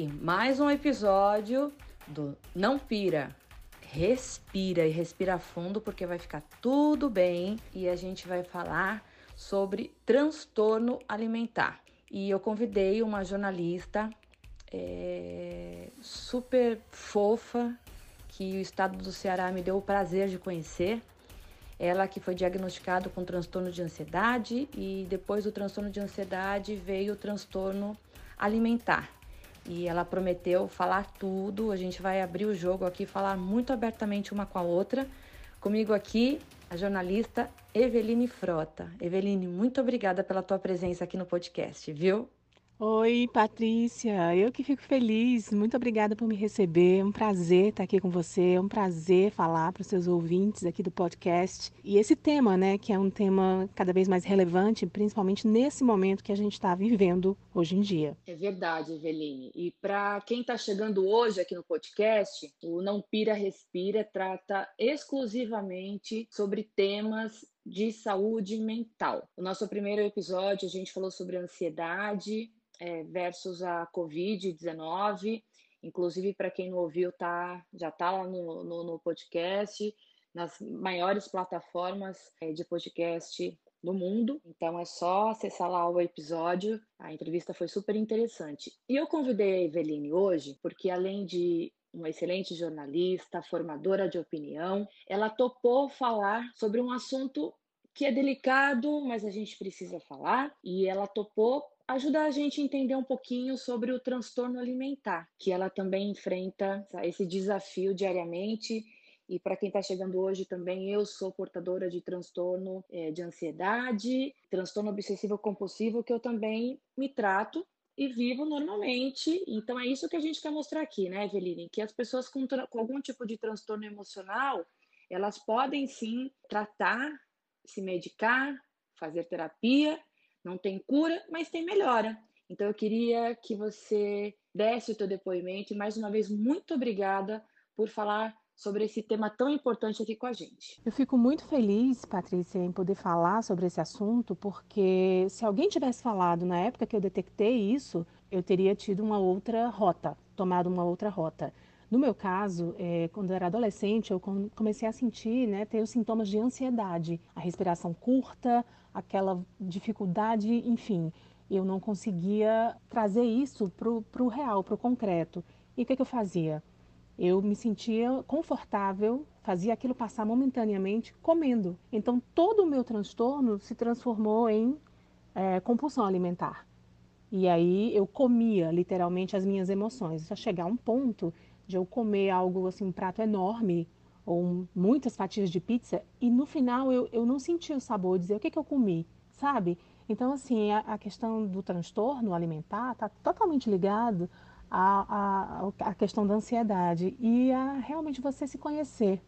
e mais um episódio do Não Pira. Respira e respira fundo porque vai ficar tudo bem e a gente vai falar sobre transtorno alimentar. E eu convidei uma jornalista é, super fofa que o estado do Ceará me deu o prazer de conhecer. Ela que foi diagnosticada com transtorno de ansiedade e depois do transtorno de ansiedade veio o transtorno alimentar e ela prometeu falar tudo. A gente vai abrir o jogo aqui, falar muito abertamente uma com a outra. Comigo aqui, a jornalista Eveline Frota. Eveline, muito obrigada pela tua presença aqui no podcast, viu? Oi, Patrícia. Eu que fico feliz. Muito obrigada por me receber. É um prazer estar aqui com você. É um prazer falar para os seus ouvintes aqui do podcast. E esse tema, né, que é um tema cada vez mais relevante, principalmente nesse momento que a gente está vivendo hoje em dia. É verdade, Eveline. E para quem está chegando hoje aqui no podcast, o Não Pira Respira trata exclusivamente sobre temas de saúde mental. O nosso primeiro episódio a gente falou sobre ansiedade, é, versus a Covid-19. Inclusive, para quem não ouviu, tá, já está lá no, no, no, podcast, nas maiores plataformas é, de podcast do mundo. Então é só acessar lá o episódio. A entrevista foi super interessante. E eu convidei a Eveline hoje porque, além de uma excelente jornalista, formadora de opinião, ela topou falar sobre um assunto que é delicado, mas a gente precisa falar. E ela topou ajuda a gente a entender um pouquinho sobre o transtorno alimentar, que ela também enfrenta esse desafio diariamente. E para quem está chegando hoje também, eu sou portadora de transtorno é, de ansiedade, transtorno obsessivo compulsivo, que eu também me trato e vivo normalmente. Então é isso que a gente quer mostrar aqui, né, Eveline? Que as pessoas com, com algum tipo de transtorno emocional, elas podem sim tratar, se medicar, fazer terapia não tem cura, mas tem melhora. Então eu queria que você desse o teu depoimento e mais uma vez muito obrigada por falar sobre esse tema tão importante aqui com a gente. Eu fico muito feliz, Patrícia, em poder falar sobre esse assunto, porque se alguém tivesse falado na época que eu detectei isso, eu teria tido uma outra rota, tomado uma outra rota. No meu caso, é, quando eu era adolescente, eu comecei a sentir, né, ter os sintomas de ansiedade, a respiração curta, aquela dificuldade, enfim, eu não conseguia trazer isso para o real, para o concreto. E o que, que eu fazia? Eu me sentia confortável, fazia aquilo passar momentaneamente comendo. Então, todo o meu transtorno se transformou em é, compulsão alimentar. E aí eu comia literalmente as minhas emoções, a chegar a um ponto de eu comer algo assim, um prato enorme ou muitas fatias de pizza e no final eu, eu não senti o sabor, dizer o que, que eu comi, sabe? Então, assim, a, a questão do transtorno alimentar está totalmente ligado à, à, à questão da ansiedade e a realmente você se conhecer.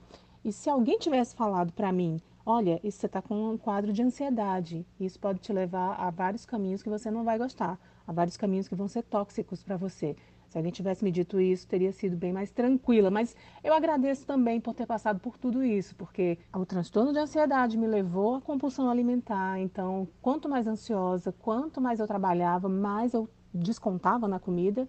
E se alguém tivesse falado para mim, olha, isso você está com um quadro de ansiedade, isso pode te levar a vários caminhos que você não vai gostar, a vários caminhos que vão ser tóxicos para você. Se alguém tivesse me dito isso, teria sido bem mais tranquila. Mas eu agradeço também por ter passado por tudo isso, porque o transtorno de ansiedade me levou à compulsão alimentar. Então, quanto mais ansiosa, quanto mais eu trabalhava, mais eu descontava na comida.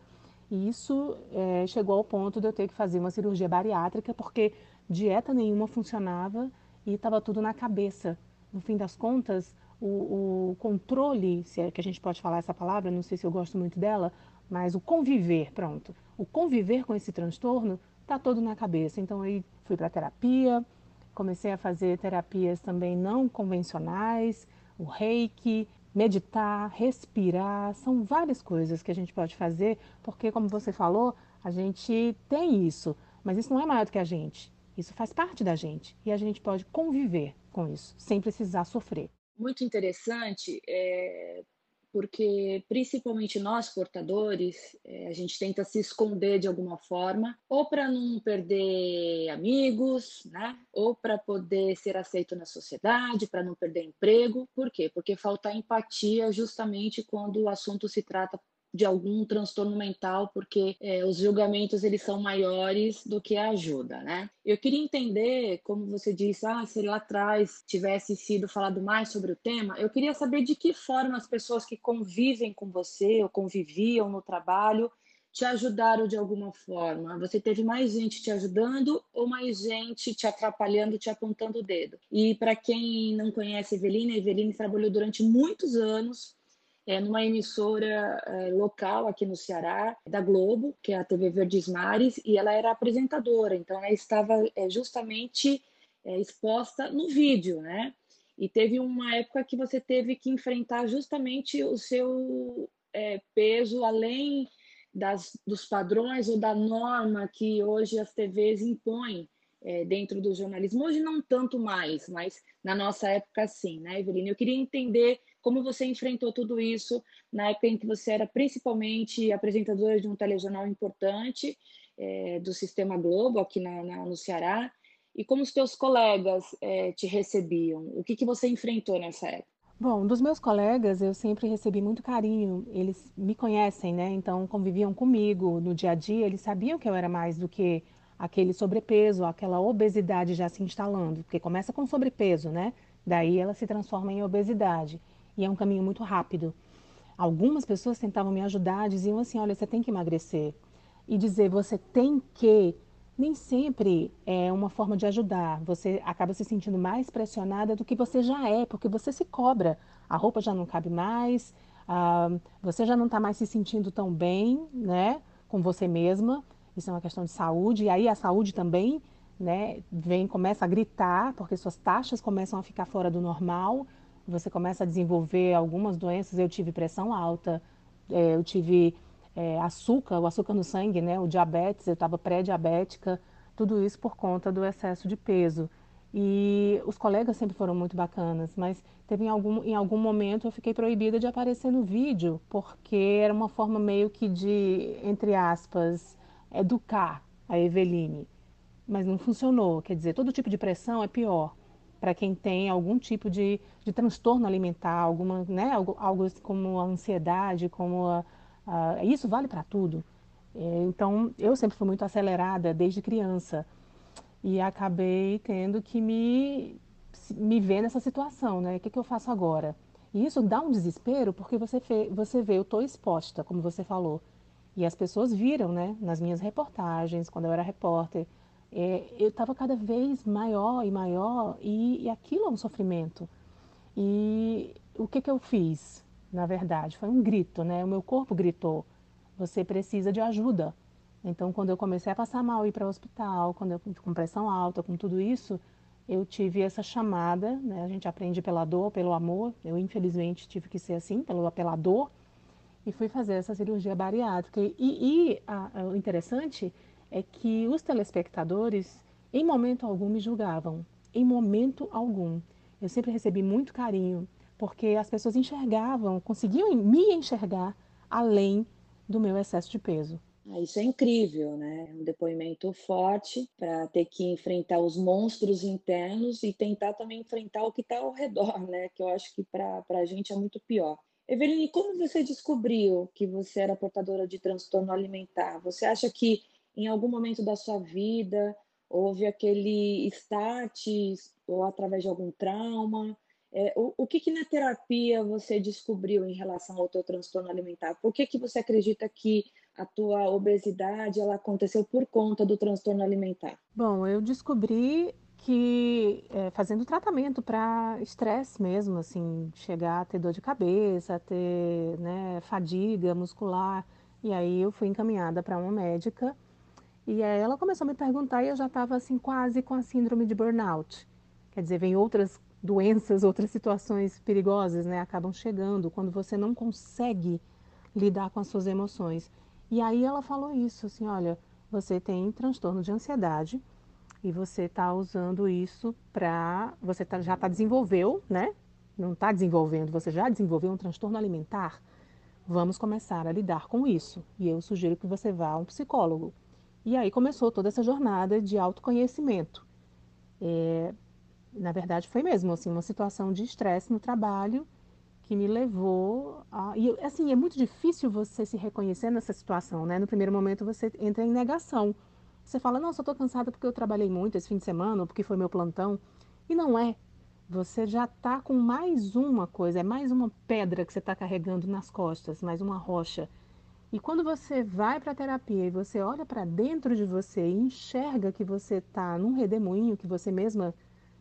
E isso é, chegou ao ponto de eu ter que fazer uma cirurgia bariátrica, porque dieta nenhuma funcionava e estava tudo na cabeça. No fim das contas, o, o, controle, se é que a gente pode falar essa palavra, não sei se eu gosto muito dela, mas o conviver, pronto, o conviver com esse transtorno está todo na cabeça. Então aí fui para terapia, comecei a fazer terapias também não convencionais, o reiki, meditar, respirar, são várias coisas que a gente pode fazer, porque como você falou, a gente tem isso, mas isso não é maior do que a gente. Isso faz parte da gente e a gente pode conviver com isso, sem precisar sofrer. Muito interessante, é, porque principalmente nós portadores, é, a gente tenta se esconder de alguma forma, ou para não perder amigos, né? Ou para poder ser aceito na sociedade, para não perder emprego. Por quê? Porque falta empatia justamente quando o assunto se trata de algum transtorno mental, porque é, os julgamentos eles são maiores do que a ajuda, né? Eu queria entender, como você disse, ah, se lá atrás tivesse sido falado mais sobre o tema, eu queria saber de que forma as pessoas que convivem com você ou conviviam no trabalho te ajudaram de alguma forma? Você teve mais gente te ajudando ou mais gente te atrapalhando, te apontando o dedo? E para quem não conhece a Eveline, a Eveline trabalhou durante muitos anos é, numa emissora é, local aqui no Ceará, da Globo, que é a TV Verdes Mares, e ela era apresentadora, então ela estava é, justamente é, exposta no vídeo, né? E teve uma época que você teve que enfrentar justamente o seu é, peso além das, dos padrões ou da norma que hoje as TVs impõem é, dentro do jornalismo. Hoje não tanto mais, mas na nossa época sim, né, Eveline? Eu queria entender como você enfrentou tudo isso na época em que você era principalmente apresentadora de um telejornal importante é, do Sistema Globo aqui na, na, no Ceará e como os teus colegas é, te recebiam? O que, que você enfrentou nessa época? Bom, dos meus colegas eu sempre recebi muito carinho. Eles me conhecem, né? Então conviviam comigo no dia a dia. Eles sabiam que eu era mais do que aquele sobrepeso, aquela obesidade já se instalando, porque começa com sobrepeso, né? Daí ela se transforma em obesidade e é um caminho muito rápido. Algumas pessoas tentavam me ajudar, diziam assim: olha, você tem que emagrecer. E dizer você tem que, nem sempre é uma forma de ajudar. Você acaba se sentindo mais pressionada do que você já é, porque você se cobra. A roupa já não cabe mais, ah, você já não está mais se sentindo tão bem né, com você mesma. Isso é uma questão de saúde. E aí a saúde também né, vem, começa a gritar, porque suas taxas começam a ficar fora do normal você começa a desenvolver algumas doenças. Eu tive pressão alta, é, eu tive é, açúcar, o açúcar no sangue, né, o diabetes, eu estava pré-diabética, tudo isso por conta do excesso de peso. E os colegas sempre foram muito bacanas, mas teve em algum, em algum momento eu fiquei proibida de aparecer no vídeo, porque era uma forma meio que de, entre aspas, educar a Eveline. Mas não funcionou, quer dizer, todo tipo de pressão é pior para quem tem algum tipo de, de transtorno alimentar, alguma, né, algo, algo como a ansiedade, como a, a, isso vale para tudo. É, então, eu sempre fui muito acelerada desde criança e acabei tendo que me, me ver nessa situação, né? O que, que eu faço agora? E isso dá um desespero porque você, vê, você vê, eu estou exposta, como você falou. E as pessoas viram, né, nas minhas reportagens, quando eu era repórter, é, eu estava cada vez maior e maior e, e, aquilo é um sofrimento. E o que, que eu fiz, na verdade? Foi um grito, né? O meu corpo gritou, você precisa de ajuda. Então, quando eu comecei a passar mal, ir para o hospital, quando eu com pressão alta, com tudo isso, eu tive essa chamada, né? A gente aprende pela dor, pelo amor. Eu, infelizmente, tive que ser assim, pelo, pela dor. E fui fazer essa cirurgia bariátrica. E, e a, o interessante é que os telespectadores, em momento algum, me julgavam. Em momento algum. Eu sempre recebi muito carinho, porque as pessoas enxergavam, conseguiam me enxergar além do meu excesso de peso. Ah, isso é incrível, né? É um depoimento forte para ter que enfrentar os monstros internos e tentar também enfrentar o que está ao redor, né? Que eu acho que para a gente é muito pior. Eveline, como você descobriu que você era portadora de transtorno alimentar? Você acha que em algum momento da sua vida houve aquele start ou através de algum trauma? É, o, o que, que, na terapia você descobriu em relação ao teu transtorno alimentar? Por que, que você acredita que a tua obesidade ela aconteceu por conta do transtorno alimentar? Bom, eu descobri que é, fazendo tratamento para estresse mesmo, assim, chegar a ter dor de cabeça, ter né, fadiga muscular, e aí eu fui encaminhada para uma médica e aí ela começou a me perguntar e eu já estava assim quase com a síndrome de burnout. Quer dizer, vem outras doenças, outras situações perigosas, né, acabam chegando quando você não consegue lidar com as suas emoções. E aí ela falou isso, assim, olha, você tem transtorno de ansiedade e você está usando isso para, você tá, já está desenvolveu, né, não está desenvolvendo, você já desenvolveu um transtorno alimentar, vamos começar a lidar com isso. E eu sugiro que você vá a um psicólogo. E aí começou toda essa jornada de autoconhecimento. É, na verdade, foi mesmo assim, uma situação de estresse no trabalho que me levou a. E assim, é muito difícil você se reconhecer nessa situação, né? No primeiro momento você entra em negação. Você fala, nossa, eu estou cansada porque eu trabalhei muito esse fim de semana, ou porque foi meu plantão. E não é. Você já está com mais uma coisa, é mais uma pedra que você está carregando nas costas, mais uma rocha. E quando você vai para a terapia e você olha para dentro de você e enxerga que você está num redemoinho que você mesma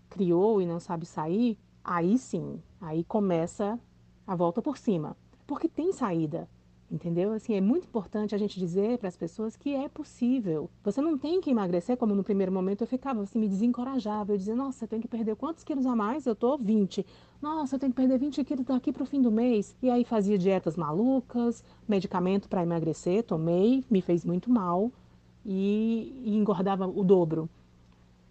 criou e não sabe sair, aí sim, aí começa a volta por cima. Porque tem saída. Entendeu? Assim, é muito importante a gente dizer para as pessoas que é possível. Você não tem que emagrecer, como no primeiro momento eu ficava, assim, me desencorajava. Eu dizia, nossa, eu tenho que perder quantos quilos a mais? Eu tô 20. Nossa, eu tenho que perder 20 quilos daqui para o fim do mês. E aí fazia dietas malucas, medicamento para emagrecer, tomei, me fez muito mal e, e engordava o dobro.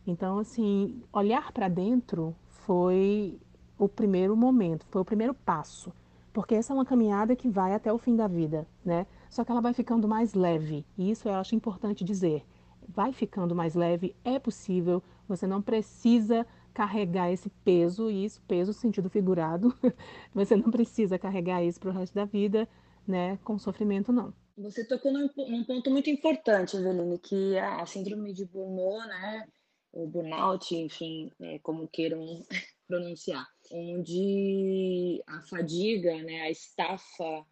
Então, assim, olhar para dentro foi o primeiro momento, foi o primeiro passo porque essa é uma caminhada que vai até o fim da vida, né? Só que ela vai ficando mais leve, e isso eu acho importante dizer. Vai ficando mais leve, é possível, você não precisa carregar esse peso, e isso, peso sentido figurado, você não precisa carregar isso para o resto da vida, né, com sofrimento, não. Você tocou num, num ponto muito importante, Eveline, que a síndrome de Burnout, né, o burnout, enfim, é, como queiram pronunciar, onde a fadiga, né, a estafa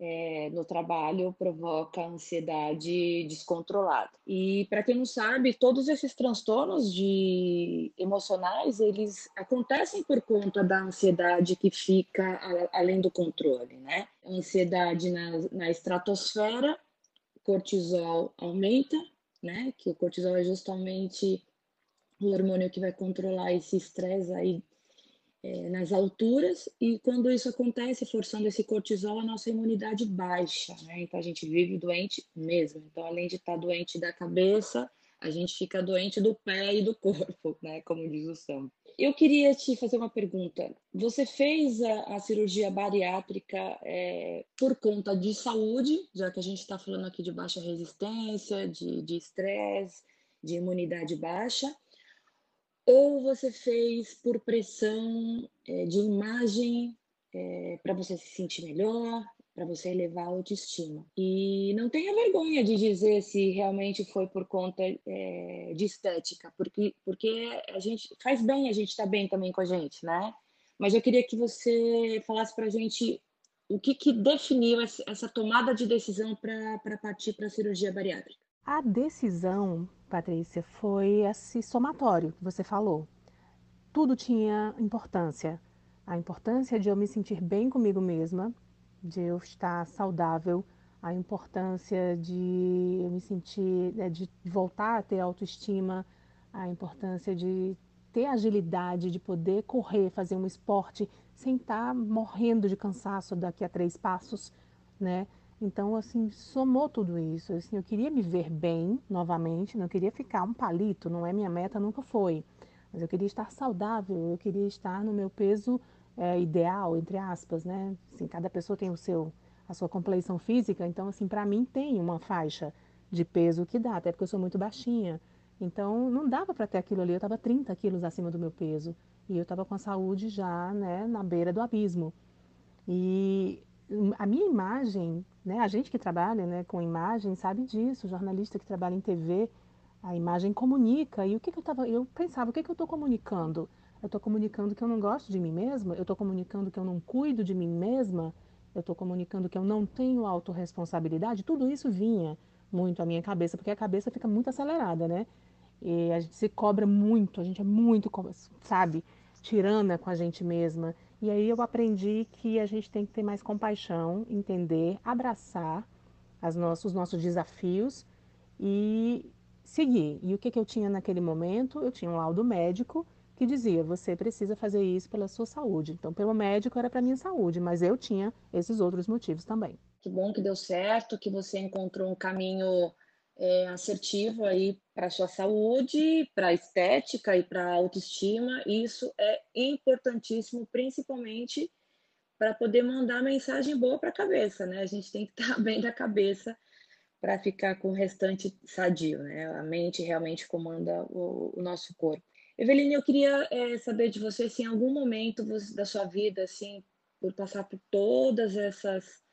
é, no trabalho provoca ansiedade descontrolada. E para quem não sabe, todos esses transtornos de emocionais eles acontecem por conta da ansiedade que fica além do controle, né? Ansiedade na, na estratosfera, cortisol aumenta, né? Que o cortisol é justamente o hormônio que vai controlar esse estresse aí é, nas alturas, e quando isso acontece, forçando esse cortisol, a nossa imunidade baixa, né? Então a gente vive doente mesmo. Então, além de estar doente da cabeça, a gente fica doente do pé e do corpo, né? Como diz o Sam. Eu queria te fazer uma pergunta. Você fez a, a cirurgia bariátrica é, por conta de saúde, já que a gente está falando aqui de baixa resistência, de estresse, de, de imunidade baixa, ou você fez por pressão é, de imagem é, para você se sentir melhor, para você elevar a autoestima. E não tenha vergonha de dizer se realmente foi por conta é, de estética, porque, porque a gente faz bem a gente estar tá bem também com a gente, né? Mas eu queria que você falasse para a gente o que, que definiu essa tomada de decisão para partir para a cirurgia bariátrica. A decisão Patrícia, foi esse somatório que você falou. Tudo tinha importância. A importância de eu me sentir bem comigo mesma, de eu estar saudável, a importância de eu me sentir, né, de voltar a ter autoestima, a importância de ter agilidade, de poder correr, fazer um esporte sem estar morrendo de cansaço daqui a três passos, né? Então, assim, somou tudo isso. Assim, eu queria me ver bem novamente, não queria ficar um palito, não é minha meta, nunca foi. Mas eu queria estar saudável, eu queria estar no meu peso é, ideal, entre aspas, né? Assim, cada pessoa tem o seu, a sua compleição física, então, assim, para mim tem uma faixa de peso que dá, até porque eu sou muito baixinha. Então, não dava para ter aquilo ali, eu estava 30 quilos acima do meu peso. E eu estava com a saúde já, né, na beira do abismo. E a minha imagem, né, a gente que trabalha né, com imagem sabe disso, jornalista que trabalha em TV, a imagem comunica. E o que, que eu estava. Eu pensava, o que, que eu estou comunicando? Eu estou comunicando que eu não gosto de mim mesma? Eu estou comunicando que eu não cuido de mim mesma? Eu estou comunicando que eu não tenho autorresponsabilidade? Tudo isso vinha muito à minha cabeça, porque a cabeça fica muito acelerada, né? E a gente se cobra muito, a gente é muito, sabe, tirana com a gente mesma. E aí eu aprendi que a gente tem que ter mais compaixão, entender, abraçar nossos, os nossos desafios e seguir. E o que, que eu tinha naquele momento? Eu tinha um laudo médico que dizia, você precisa fazer isso pela sua saúde. Então, pelo médico era para minha saúde, mas eu tinha esses outros motivos também. Que bom que deu certo, que você encontrou um caminho é, aí para sua saúde, para estética e para autoestima. Isso é importantíssimo, principalmente para poder mandar mensagem boa para a cabeça, né? A gente tem que estar bem da cabeça para ficar com o restante sadio, né? A mente realmente comanda o, o nosso corpo. Eveline, eu queria é, saber de você se em algum momento da sua vida, assim, por passar por todas essas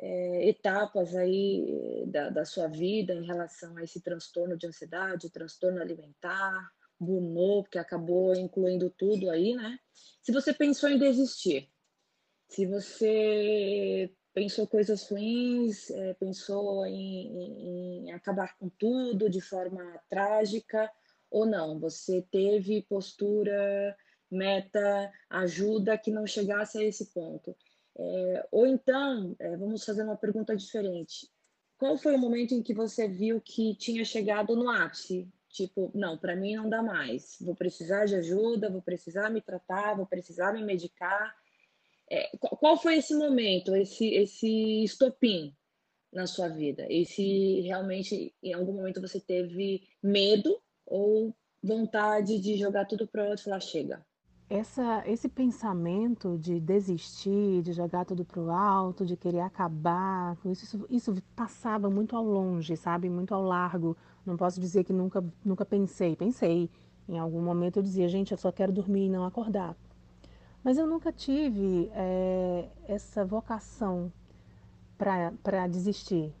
é, etapas aí da, da sua vida em relação a esse transtorno de ansiedade, transtorno alimentar, burnout, que acabou incluindo tudo aí, né? Se você pensou em desistir, se você pensou coisas ruins, é, pensou em, em, em, acabar com tudo de forma trágica ou não, você teve postura, meta, ajuda que não chegasse a esse ponto. É, ou então, é, vamos fazer uma pergunta diferente. Qual foi o momento em que você viu que tinha chegado no ápice? Tipo, não, para mim não dá mais. Vou precisar de ajuda, vou precisar me tratar, vou precisar me medicar. É, qual foi esse momento, esse, esse estopim na sua vida? E se realmente em algum momento você teve medo ou vontade de jogar tudo para outro e falar, chega? Essa, esse pensamento de desistir, de jogar tudo para o alto, de querer acabar isso, isso passava muito ao longe, sabe? Muito ao largo. Não posso dizer que nunca, nunca pensei. Pensei. Em algum momento eu dizia, gente, eu só quero dormir e não acordar. Mas eu nunca tive é, essa vocação para desistir.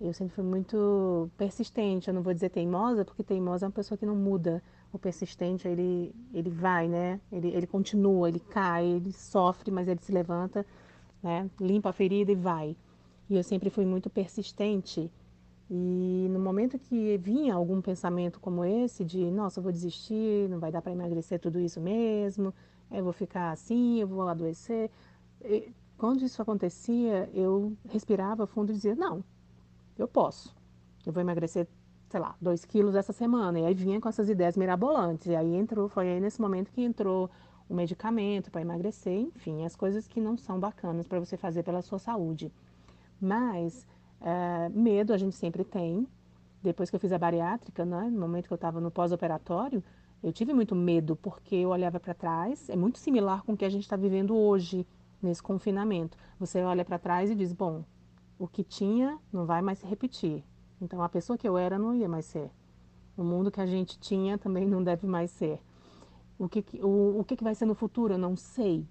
Eu sempre fui muito persistente, eu não vou dizer teimosa, porque teimosa é uma pessoa que não muda. O persistente, ele, ele vai, né? Ele, ele continua, ele cai, ele sofre, mas ele se levanta, né? Limpa a ferida e vai. E eu sempre fui muito persistente. E no momento que vinha algum pensamento como esse, de nossa, eu vou desistir, não vai dar para emagrecer tudo isso mesmo, eu vou ficar assim, eu vou adoecer. E, quando isso acontecia, eu respirava fundo e dizia: não, eu posso. Eu vou emagrecer, sei lá, 2 quilos essa semana. E aí vinha com essas ideias mirabolantes. E aí entrou, foi aí nesse momento que entrou o medicamento para emagrecer, enfim, as coisas que não são bacanas para você fazer pela sua saúde. Mas é, medo a gente sempre tem. Depois que eu fiz a bariátrica, né, no momento que eu estava no pós-operatório, eu tive muito medo porque eu olhava para trás, é muito similar com o que a gente está vivendo hoje nesse confinamento. Você olha para trás e diz: bom, o que tinha não vai mais se repetir. Então a pessoa que eu era não ia mais ser. O mundo que a gente tinha também não deve mais ser. O que, o, o que, que vai ser no futuro eu não sei.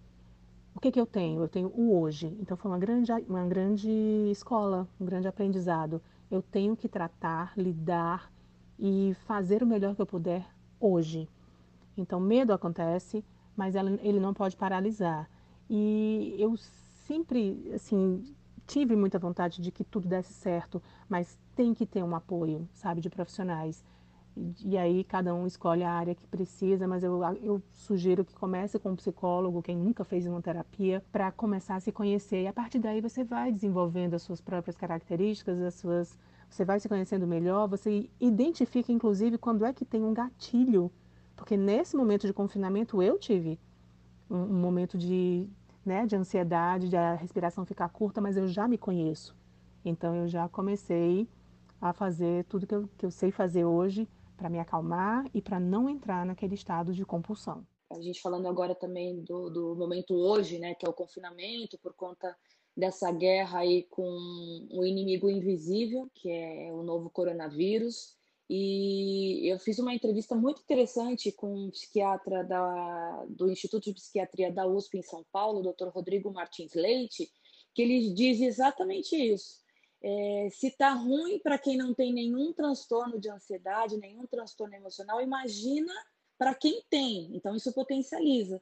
O que, que eu tenho? Eu tenho o hoje. Então foi uma grande, uma grande escola, um grande aprendizado. Eu tenho que tratar, lidar e fazer o melhor que eu puder hoje. Então, medo acontece, mas ele não pode paralisar. E eu sempre, assim, tive muita vontade de que tudo desse certo, mas tem que ter um apoio, sabe, de profissionais. E, aí cada um escolhe a área que precisa, mas eu, eu sugiro que comece com um psicólogo, quem nunca fez uma terapia, para começar a se conhecer. E a partir daí você vai desenvolvendo as suas próprias características, as suas você vai se conhecendo melhor, você identifica inclusive quando é que tem um gatilho, porque nesse momento de confinamento eu tive um, um momento de, né, de ansiedade, de a respiração ficar curta, mas eu já me conheço. Então eu já comecei a fazer tudo que eu, que eu sei fazer hoje para me acalmar e para não entrar naquele estado de compulsão. A gente falando agora também do, do momento hoje, né, que é o confinamento, por conta dessa guerra aí com o inimigo invisível, que é o novo coronavírus. E eu fiz uma entrevista muito interessante com um psiquiatra da, do Instituto de Psiquiatria da USP em São Paulo, o Dr. Rodrigo Martins Leite, que ele diz exatamente isso. É, se está ruim para quem não tem nenhum transtorno de ansiedade, nenhum transtorno emocional, imagina para quem tem. Então, isso potencializa.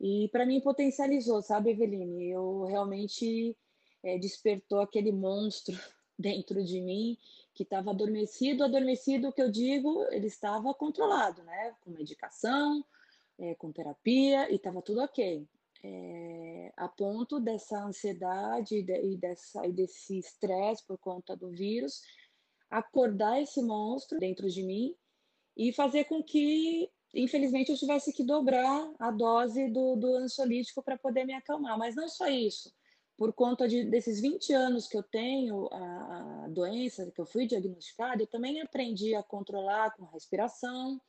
E para mim potencializou, sabe, Eveline? Eu realmente é, despertou aquele monstro dentro de mim que estava adormecido. Adormecido, o que eu digo, ele estava controlado, né? Com medicação, é, com terapia e estava tudo ok. É, a ponto dessa ansiedade e, dessa, e desse estresse por conta do vírus acordar esse monstro dentro de mim e fazer com que infelizmente eu tivesse que dobrar a dose do, do ansiolítico para poder me acalmar. Mas não só isso, por conta de, desses 20 anos que eu tenho a, a doença, que eu fui diagnosticada, eu também aprendi a controlar com a respiração,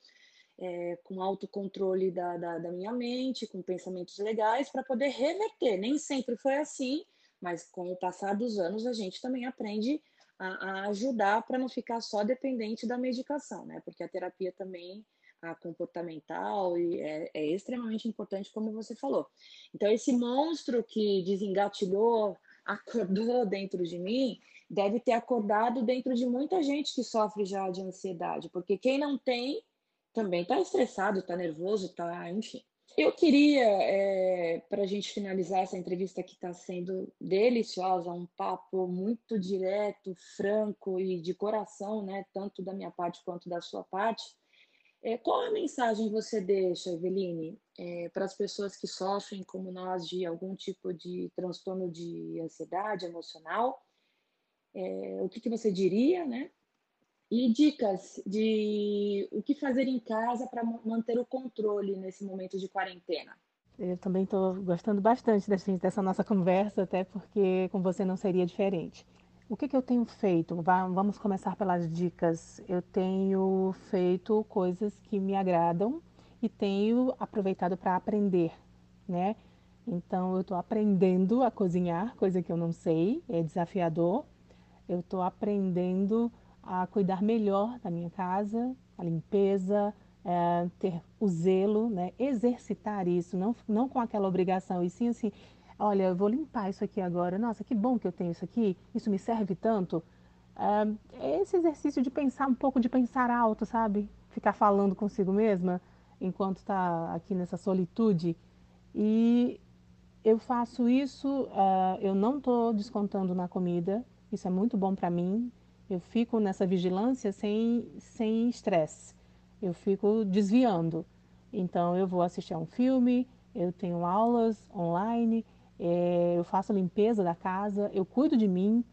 é, com autocontrole da, da, da minha mente, com pensamentos legais, para poder reverter. Nem sempre foi assim, mas com o passar dos anos a gente também aprende a, a ajudar para não ficar só dependente da medicação, né? Porque a terapia também a comportamental e é, é, extremamente importante, como você falou. Então, esse monstro que desengatilhou, acordou dentro de mim, deve ter acordado dentro de muita gente que sofre já de ansiedade, porque quem não tem também está estressado, está nervoso, está, enfim. Eu queria, é, para a gente finalizar essa entrevista que está sendo deliciosa, um papo muito direto, franco e de coração, né, tanto da minha parte quanto da sua parte. É, qual a mensagem você deixa, Eveline, é, para as pessoas que sofrem, como nós, de algum tipo de transtorno de ansiedade emocional? É, o que, que você diria, né? E dicas de o que fazer em casa para manter o controle nesse momento de quarentena. Eu também estou gostando bastante dessa nossa conversa, até porque com você não seria diferente. O que, que eu tenho feito? Vamos começar pelas dicas. Eu tenho feito coisas que me agradam e tenho aproveitado para aprender, né? Então, eu estou aprendendo a cozinhar, coisa que eu não sei, é desafiador. Eu estou aprendendo a cuidar melhor da minha casa, a limpeza, é, ter o zelo, né? exercitar isso, não, não com aquela obrigação, e sim assim, olha, eu vou limpar isso aqui agora, nossa, que bom que eu tenho isso aqui, isso me serve tanto. É esse exercício de pensar um pouco, de pensar alto, sabe? Ficar falando consigo mesma enquanto está aqui nessa solitude. E eu faço isso, uh, eu não estou descontando na comida, isso é muito bom para mim, eu fico nessa vigilância sem sem estresse. Eu fico desviando. Então eu vou assistir a um filme, eu tenho aulas online, é, eu faço a limpeza da casa, eu cuido de mim,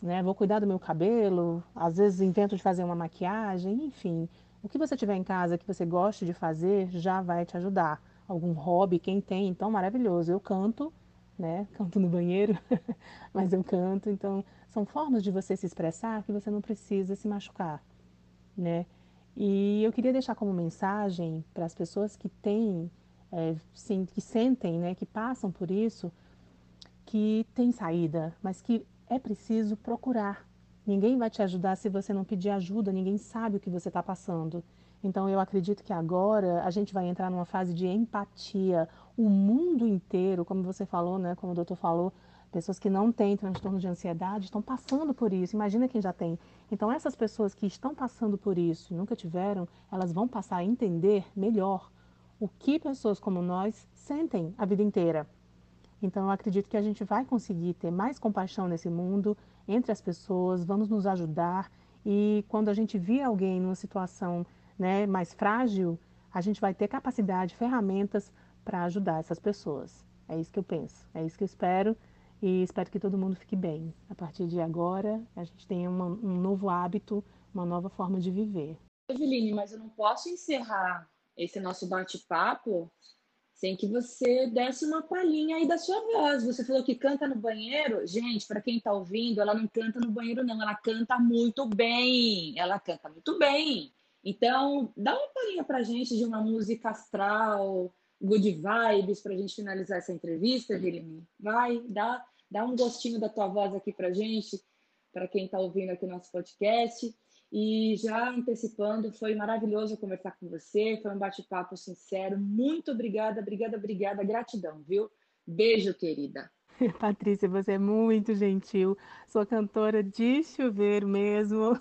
né? Vou cuidar do meu cabelo, às vezes invento de fazer uma maquiagem, enfim. O que você tiver em casa que você goste de fazer já vai te ajudar. Algum hobby, quem tem, então maravilhoso. Eu canto, né? Canto no banheiro, mas eu canto. Então, são formas de você se expressar que você não precisa se machucar, né? E eu queria deixar como mensagem para as pessoas que têm, é, que sentem, né, que passam por isso, que tem saída, mas que é preciso procurar. Ninguém vai te ajudar se você não pedir ajuda, ninguém sabe o que você está passando. Então eu acredito que agora a gente vai entrar numa fase de empatia. O mundo inteiro, como você falou, né, como o doutor falou, pessoas que não têm transtorno de ansiedade estão passando por isso. Imagina quem já tem. Então essas pessoas que estão passando por isso e nunca tiveram, elas vão passar a entender melhor o que pessoas como nós sentem a vida inteira. Então eu acredito que a gente vai conseguir ter mais compaixão nesse mundo entre as pessoas, vamos nos ajudar e quando a gente vir alguém numa situação né, mais frágil, a gente vai ter capacidade, ferramentas para ajudar essas pessoas. É isso que eu penso, é isso que eu espero e espero que todo mundo fique bem. A partir de agora, a gente tenha uma, um novo hábito, uma nova forma de viver. Eveline, mas eu não posso encerrar esse nosso bate-papo sem que você desse uma palhinha aí da sua voz. Você falou que canta no banheiro. Gente, para quem está ouvindo, ela não canta no banheiro, não. Ela canta muito bem. Ela canta muito bem. Então, dá uma palhinha para gente de uma música astral, good vibes, para a gente finalizar essa entrevista, Guilherme. Vai, dá, dá um gostinho da tua voz aqui para gente, para quem está ouvindo aqui o nosso podcast. E já antecipando, foi maravilhoso conversar com você, foi um bate-papo sincero. Muito obrigada, obrigada, obrigada, gratidão, viu? Beijo, querida. Patrícia, você é muito gentil. Sou cantora de chuveiro mesmo.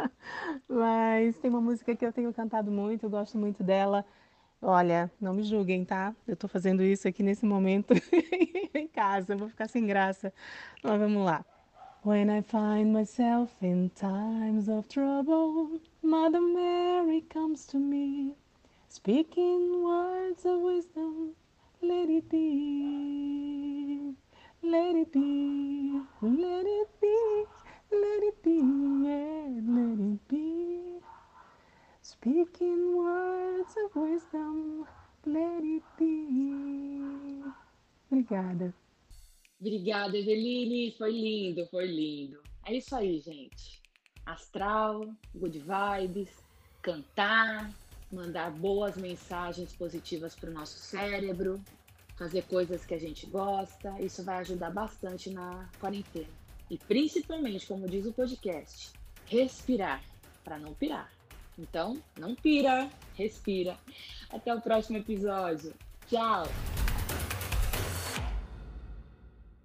Mas tem uma música que eu tenho cantado muito, eu gosto muito dela. Olha, não me julguem, tá? Eu tô fazendo isso aqui nesse momento em casa, vou ficar sem graça. Mas vamos lá. When I find myself in times of trouble, Mother Mary comes to me, speaking words of wisdom, let it be, let it be, let it be, let it be, yeah, let it be. Speaking words of wisdom, let it be. Obrigada. Obrigada, Eveline. Foi lindo, foi lindo. É isso aí, gente. Astral, good vibes, cantar, mandar boas mensagens positivas para o nosso cérebro, fazer coisas que a gente gosta. Isso vai ajudar bastante na quarentena. E principalmente, como diz o podcast, respirar para não pirar. Então, não pira, respira. Até o próximo episódio. Tchau!